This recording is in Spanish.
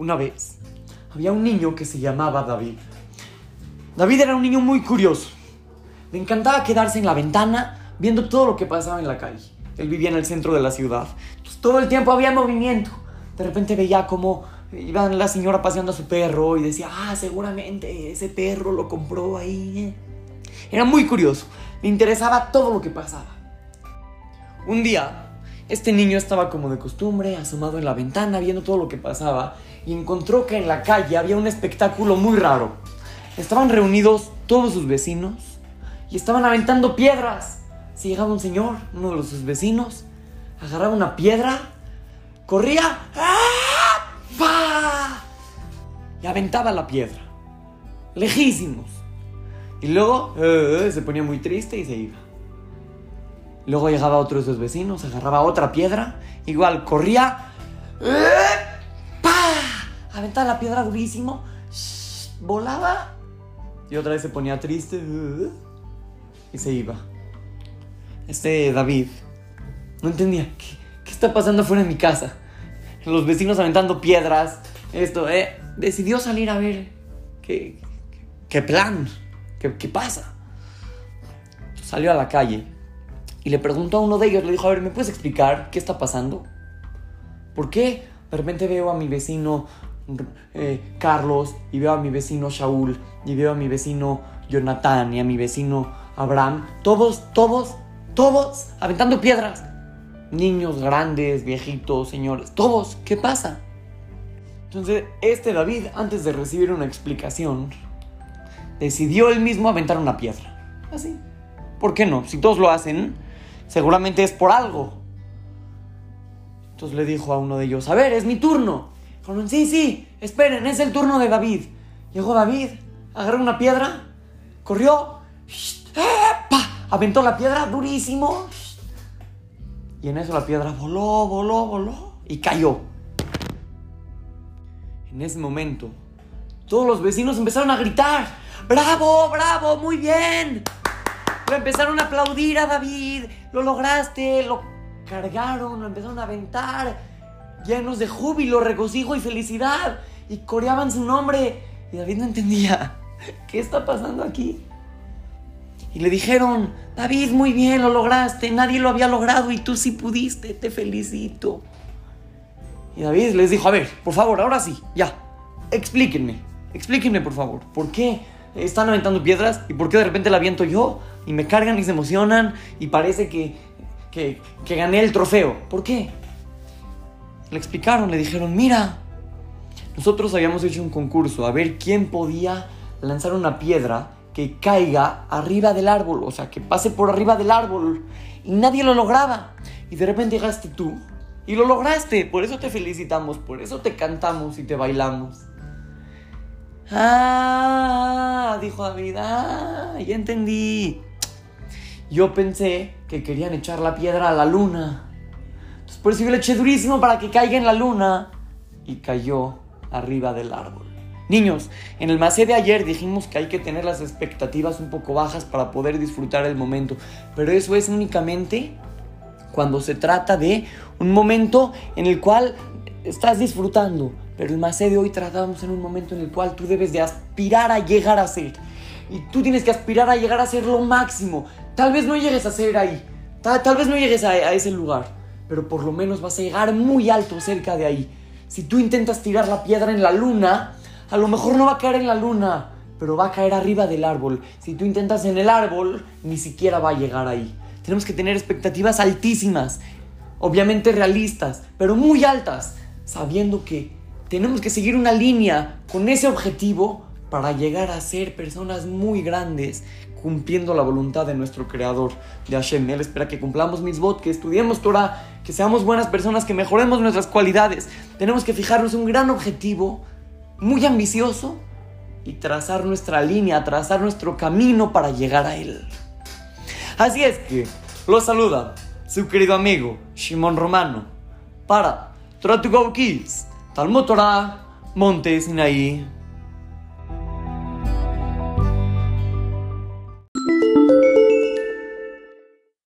Una vez había un niño que se llamaba David. David era un niño muy curioso. Le encantaba quedarse en la ventana viendo todo lo que pasaba en la calle. Él vivía en el centro de la ciudad. Entonces, todo el tiempo había movimiento. De repente veía como iba la señora paseando a su perro y decía, ah, seguramente ese perro lo compró ahí. Era muy curioso. Le interesaba todo lo que pasaba. Un día, este niño estaba como de costumbre, asomado en la ventana, viendo todo lo que pasaba, y encontró que en la calle había un espectáculo muy raro. Estaban reunidos todos sus vecinos y estaban aventando piedras. Si llegaba un señor, uno de sus vecinos, agarraba una piedra, corría ¡ah! y aventaba la piedra. Lejísimos. Y luego eh, se ponía muy triste y se iba. Luego llegaba otro de sus vecinos, agarraba otra piedra, igual corría. ¡pa! aventaba la piedra durísimo, volaba y otra vez se ponía triste y se iba. Este David no entendía qué, qué está pasando fuera de mi casa. Los vecinos aventando piedras, esto, ¿eh? Decidió salir a ver qué, qué plan, qué, qué pasa. Salió a la calle y le preguntó a uno de ellos, le dijo, a ver, ¿me puedes explicar qué está pasando? ¿Por qué de repente veo a mi vecino eh, Carlos y veo a mi vecino Shaul y veo a mi vecino Jonathan y a mi vecino Abraham, todos, todos, todos aventando piedras? Niños grandes, viejitos, señores, todos, ¿qué pasa? Entonces, este David, antes de recibir una explicación, decidió él mismo aventar una piedra. Así. ¿Por qué no? Si todos lo hacen, seguramente es por algo. Entonces le dijo a uno de ellos, a ver, es mi turno. Sí, sí, esperen, es el turno de David. Llegó David, agarró una piedra, corrió, aventó la piedra durísimo. Y en eso la piedra voló, voló, voló y cayó. En ese momento, todos los vecinos empezaron a gritar, ¡Bravo, bravo, muy bien! Empezaron a aplaudir a David. Lo lograste. Lo cargaron, lo empezaron a aventar. Llenos de júbilo, regocijo y felicidad. Y coreaban su nombre. Y David no entendía. ¿Qué está pasando aquí? Y le dijeron, David, muy bien, lo lograste. Nadie lo había logrado y tú sí pudiste. Te felicito. Y David les dijo, a ver, por favor, ahora sí, ya. Explíquenme. Explíquenme, por favor. ¿Por qué están aventando piedras y por qué de repente la aviento yo? y me cargan y se emocionan y parece que, que, que gané el trofeo. ¿Por qué? Le explicaron, le dijeron, mira, nosotros habíamos hecho un concurso a ver quién podía lanzar una piedra que caiga arriba del árbol, o sea, que pase por arriba del árbol. Y nadie lo lograba. Y de repente llegaste tú y lo lograste. Por eso te felicitamos, por eso te cantamos y te bailamos. Ah, dijo David, ah, ya entendí. Yo pensé que querían echar la piedra a la luna. Entonces por eso yo le eché durísimo para que caiga en la luna. Y cayó arriba del árbol. Niños, en el macé de ayer dijimos que hay que tener las expectativas un poco bajas para poder disfrutar el momento. Pero eso es únicamente cuando se trata de un momento en el cual estás disfrutando. Pero el macé de hoy tratamos en un momento en el cual tú debes de aspirar a llegar a ser. Y tú tienes que aspirar a llegar a ser lo máximo. Tal vez no llegues a ser ahí. Tal, vez no llegues a, a ese lugar. Pero por lo menos vas a llegar muy alto cerca de ahí. Si tú intentas tirar la piedra en la luna, a lo mejor no va a caer en la luna, pero va a caer arriba del árbol. Si tú intentas en el árbol, ni siquiera va a llegar ahí. Tenemos que tener expectativas altísimas, obviamente realistas, pero muy altas, sabiendo que tenemos que seguir una línea con ese objetivo para llegar a ser personas muy grandes cumpliendo la voluntad de nuestro creador, de Hashem. Él espera que cumplamos mis votos, que estudiemos Torah, que seamos buenas personas, que mejoremos nuestras cualidades. Tenemos que fijarnos un gran objetivo, muy ambicioso, y trazar nuestra línea, trazar nuestro camino para llegar a él. Así es que lo saluda su querido amigo Shimon Romano para Torah to Go Kids, Talmud Torah, Monte Sinaí.